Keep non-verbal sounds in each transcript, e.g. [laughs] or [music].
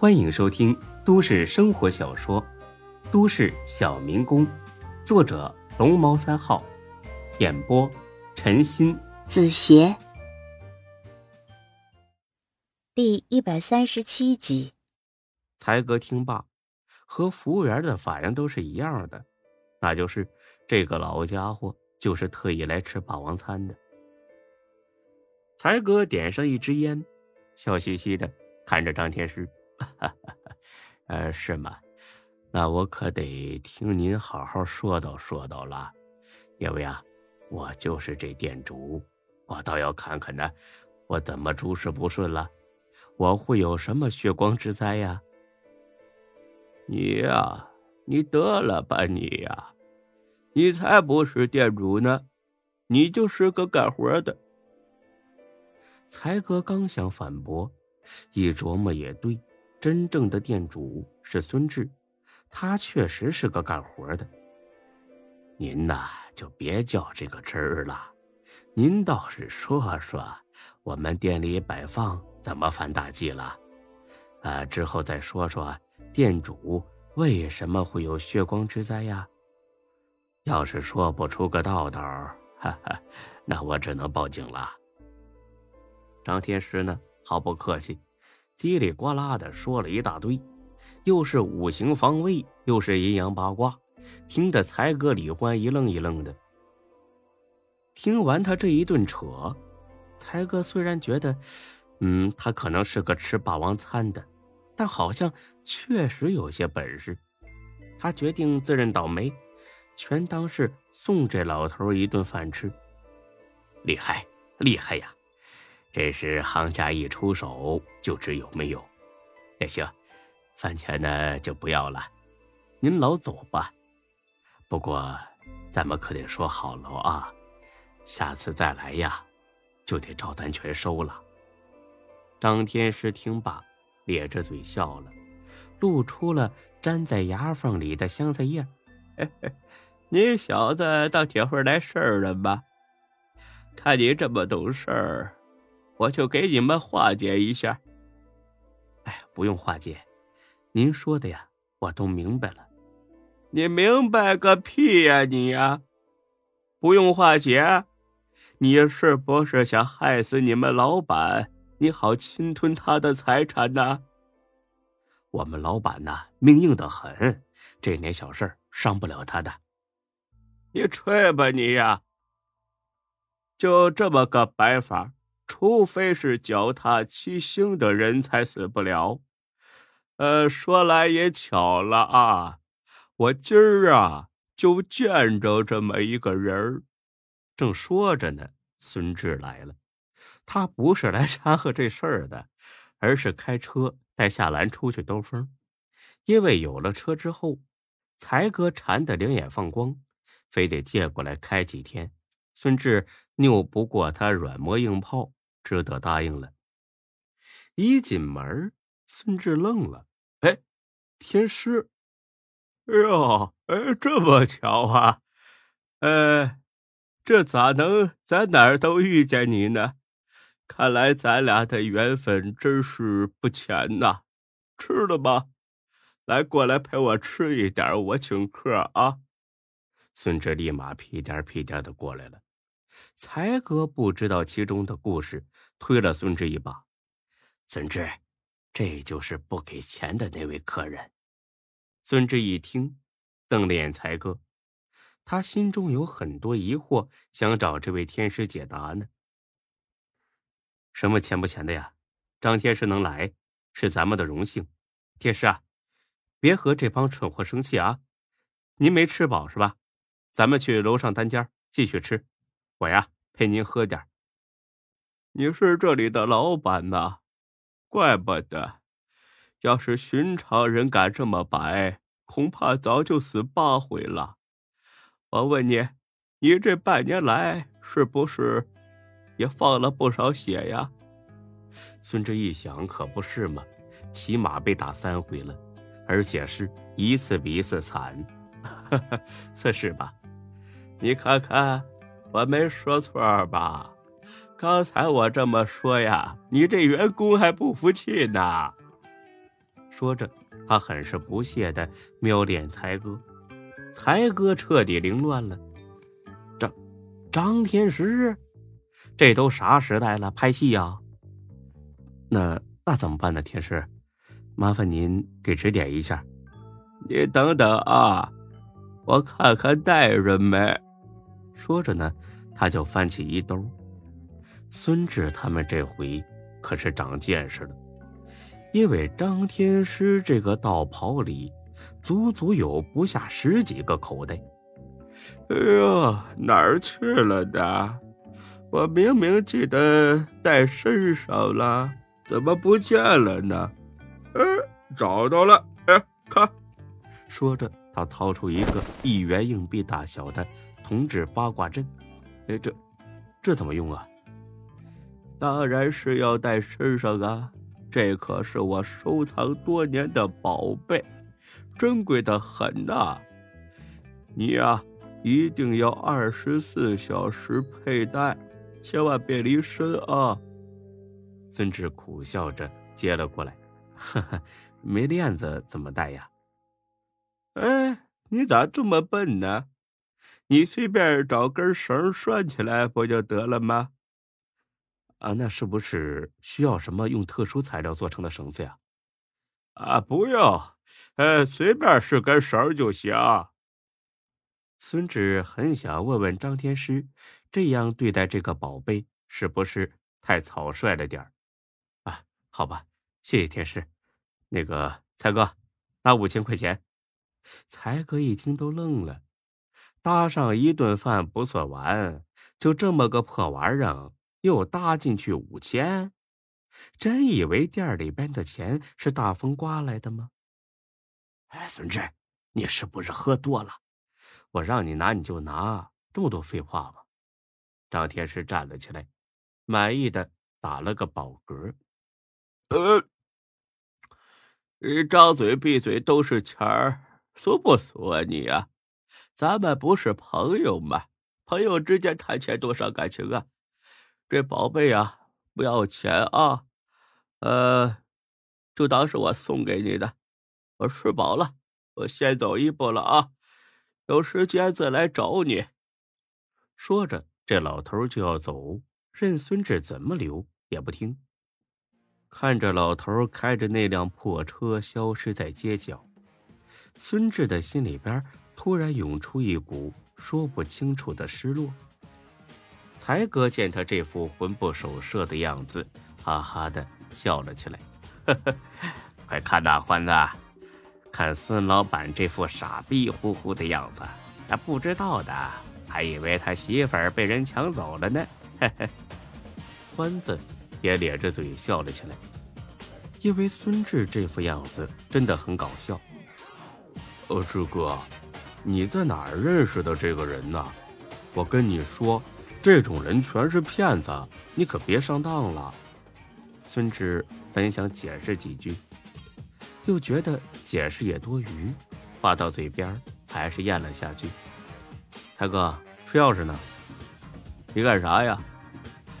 欢迎收听都市生活小说《都市小民工》，作者龙猫三号，演播陈鑫、子邪，第一百三十七集。才哥听罢，和服务员的反应都是一样的，那就是这个老家伙就是特意来吃霸王餐的。才哥点上一支烟，笑嘻嘻的看着张天师。哈 [laughs] 哈呃，是吗？那我可得听您好好说道说道了，因为啊，我就是这店主，我倒要看看呢，我怎么诸事不顺了，我会有什么血光之灾呀？你呀，你得了吧你呀，你才不是店主呢，你就是个干活的。才哥刚想反驳，一琢磨也对。真正的店主是孙志，他确实是个干活的。您呐，就别较这个真儿了，您倒是说说，我们店里摆放怎么犯大忌了？啊，之后再说说店主为什么会有血光之灾呀？要是说不出个道道，哈哈，那我只能报警了。张天师呢，毫不客气。叽里呱啦的说了一大堆，又是五行方位，又是阴阳八卦，听得才哥李欢一愣一愣的。听完他这一顿扯，才哥虽然觉得，嗯，他可能是个吃霸王餐的，但好像确实有些本事。他决定自认倒霉，全当是送这老头一顿饭吃。厉害，厉害呀！这是行家一出手就知有没有。也行，饭钱呢就不要了，您老走吧。不过，咱们可得说好了啊，下次再来呀，就得照单全收了。张天师听罢，咧着嘴笑了，露出了粘在牙缝里的香菜叶。嘿嘿你小子当铁会来事儿了吧？看你这么懂事儿。我就给你们化解一下。哎，不用化解，您说的呀，我都明白了。你明白个屁呀你呀！不用化解，你是不是想害死你们老板，你好侵吞他的财产呢？我们老板呐，命硬的很，这点小事伤不了他的。你吹吧你呀！就这么个摆法。除非是脚踏七星的人才死不了。呃，说来也巧了啊，我今儿啊就见着这么一个人儿。正说着呢，孙志来了。他不是来掺和这事儿的，而是开车带夏兰出去兜风。因为有了车之后，才哥馋得两眼放光，非得借过来开几天。孙志拗不过他软磨硬泡。只得答应了。一进门，孙志愣了：“哎，天师！哎呦，哎，这么巧啊！呃，这咋能在哪儿都遇见你呢？看来咱俩的缘分真是不浅呐！吃了吧，来，过来陪我吃一点，我请客啊！”孙志立马屁颠屁颠的过来了。才哥不知道其中的故事，推了孙志一把。孙志，这就是不给钱的那位客人。孙志一听，瞪了眼才哥，他心中有很多疑惑，想找这位天师解答呢。什么钱不钱的呀？张天师能来，是咱们的荣幸。天师啊，别和这帮蠢货生气啊！您没吃饱是吧？咱们去楼上单间继续吃。我呀，陪您喝点你是这里的老板呐，怪不得。要是寻常人敢这么摆，恐怕早就死八回了。我问你，你这半年来是不是也放了不少血呀？孙志一想，可不是嘛，起码被打三回了，而且是一次比一次惨。[laughs] 测试吧，你看看。我没说错吧？刚才我这么说呀，你这员工还不服气呢。说着，他很是不屑的瞄脸才哥。才哥彻底凌乱了。张张天师，这都啥时代了？拍戏呀？那那怎么办呢？天师，麻烦您给指点一下。你等等啊，我看看带人没。说着呢，他就翻起衣兜。孙志他们这回可是长见识了，因为张天师这个道袍里足足有不下十几个口袋。哎呦，哪儿去了的？我明明记得带身上了，怎么不见了呢？哎，找到了，哎，看。说着，他掏出一个一元硬币大小的铜制八卦阵。哎，这这怎么用啊？当然是要带身上啊！这可是我收藏多年的宝贝，珍贵的很呐！你呀，一定要二十四小时佩戴，千万别离身啊！孙志苦笑着接了过来，呵呵，没链子怎么戴呀？哎，你咋这么笨呢？你随便找根绳拴起来不就得了吗？啊，那是不是需要什么用特殊材料做成的绳子呀？啊，不用，呃，随便是根绳就行。孙志很想问问张天师，这样对待这个宝贝是不是太草率了点儿？啊，好吧，谢谢天师。那个才哥，拿五千块钱。才哥一听都愣了，搭上一顿饭不算完，就这么个破玩意儿。又搭进去五千，真以为店里边的钱是大风刮来的吗？哎，孙志，你是不是喝多了？我让你拿你就拿，这么多废话吗？张天师站了起来，满意的打了个饱嗝。呃，张嘴闭嘴都是钱儿，俗不俗啊你啊？咱们不是朋友吗？朋友之间谈钱多伤感情啊！这宝贝啊，不要钱啊，呃，就当是我送给你的。我吃饱了，我先走一步了啊，有时间再来找你。说着，这老头就要走，任孙志怎么留也不听。看着老头开着那辆破车消失在街角，孙志的心里边突然涌出一股说不清楚的失落。才哥见他这副魂不守舍的样子，哈哈的笑了起来。呵呵，快看呐，欢子，看孙老板这副傻逼乎乎的样子，那不知道的还以为他媳妇儿被人抢走了呢。[laughs] 嘿嘿，欢子也咧着嘴笑了起来，因为孙志这副样子真的很搞笑。呃，志哥，你在哪儿认识的这个人呢？我跟你说。这种人全是骗子，你可别上当了。孙志本想解释几句，又觉得解释也多余，话到嘴边还是咽了下去。才哥，车钥匙呢？你干啥呀？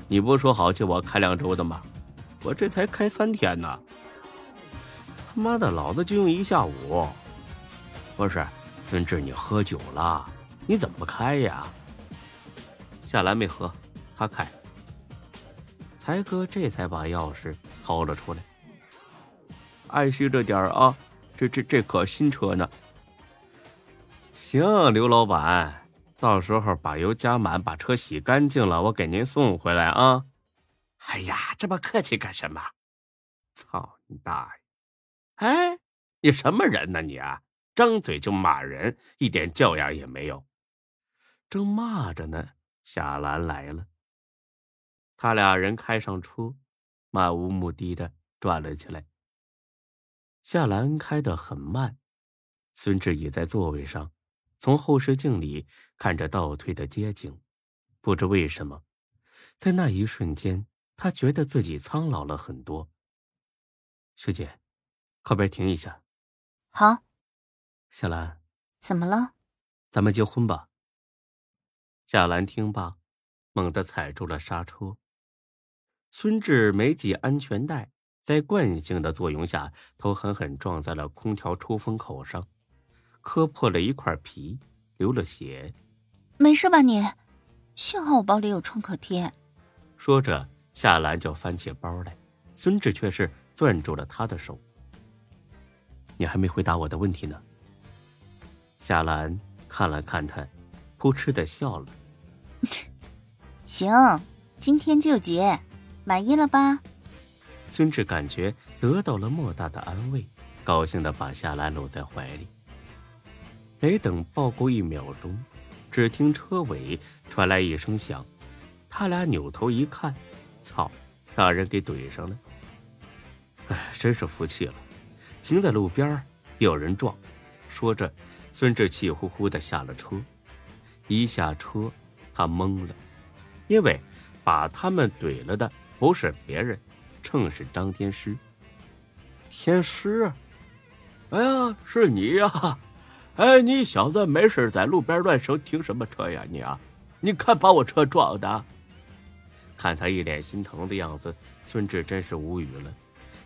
你不说好借我开两周的吗？我这才开三天呢。他妈的，老子就用一下午。不是，孙志，你喝酒了？你怎么不开呀？夏兰没喝，他开。才哥这才把钥匙掏了出来。爱惜着点啊，这这这可新车呢。行，刘老板，到时候把油加满，把车洗干净了，我给您送回来啊。哎呀，这么客气干什么？操你大爷！哎，你什么人呢你啊？张嘴就骂人，一点教养也没有。正骂着呢。夏兰来了，他俩人开上车，漫无目的的转了起来。夏兰开得很慢，孙志倚在座位上，从后视镜里看着倒退的街景。不知为什么，在那一瞬间，他觉得自己苍老了很多。师姐，靠边停一下。好。夏兰，怎么了？咱们结婚吧。夏兰听罢，猛地踩住了刹车。孙志没系安全带，在惯性的作用下，头狠狠撞在了空调出风口上，磕破了一块皮，流了血。没事吧你？幸好我包里有创可贴。说着，夏兰就翻起包来，孙志却是攥住了他的手。你还没回答我的问题呢。夏兰看了看他，扑哧的笑了。[laughs] 行，今天就结，满意了吧？孙志感觉得到了莫大的安慰，高兴的把夏兰搂在怀里。没等抱过一秒钟。只听车尾传来一声响，他俩扭头一看，操，让人给怼上了。哎，真是服气了，停在路边有人撞。说着，孙志气呼呼的下了车。一下车，他懵了，因为把他们怼了的不是别人，正是张天师。天师，哎呀，是你呀！哎，你小子没事在路边乱停停什么车呀？你啊，你看把我车撞的。看他一脸心疼的样子，孙志真是无语了。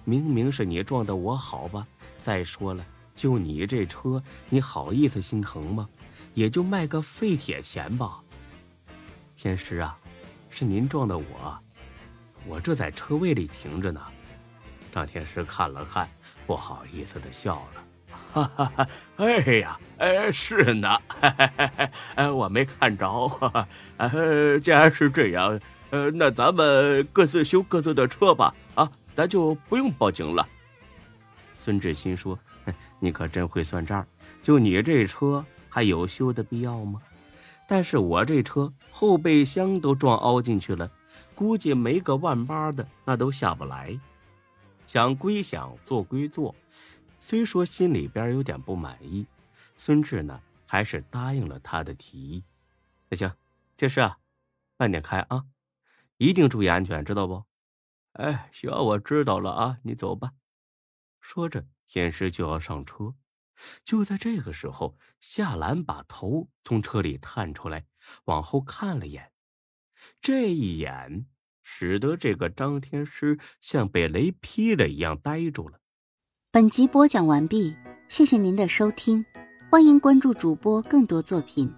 明明是你撞的我，好吧？再说了，就你这车，你好意思心疼吗？也就卖个废铁钱吧。天师啊，是您撞的我，我这在车位里停着呢。张天师看了看，不好意思的笑了。哈哈哈！哎呀，哎，是呢，哈哈哈哎，我没看着。呃，[laughs] 既然是这样，呃，那咱们各自修各自的车吧。啊，咱就不用报警了。孙志新说：“你可真会算账，就你这车还有修的必要吗？但是我这车后备箱都撞凹进去了，估计没个万八的那都下不来。想归想，做归做。”虽说心里边有点不满意，孙志呢还是答应了他的提议。那行，这事啊，慢点开啊，一定注意安全，知道不？哎，行，我知道了啊，你走吧。说着，天师就要上车。就在这个时候，夏兰把头从车里探出来，往后看了眼。这一眼，使得这个张天师像被雷劈了一样呆住了。本集播讲完毕，谢谢您的收听，欢迎关注主播更多作品。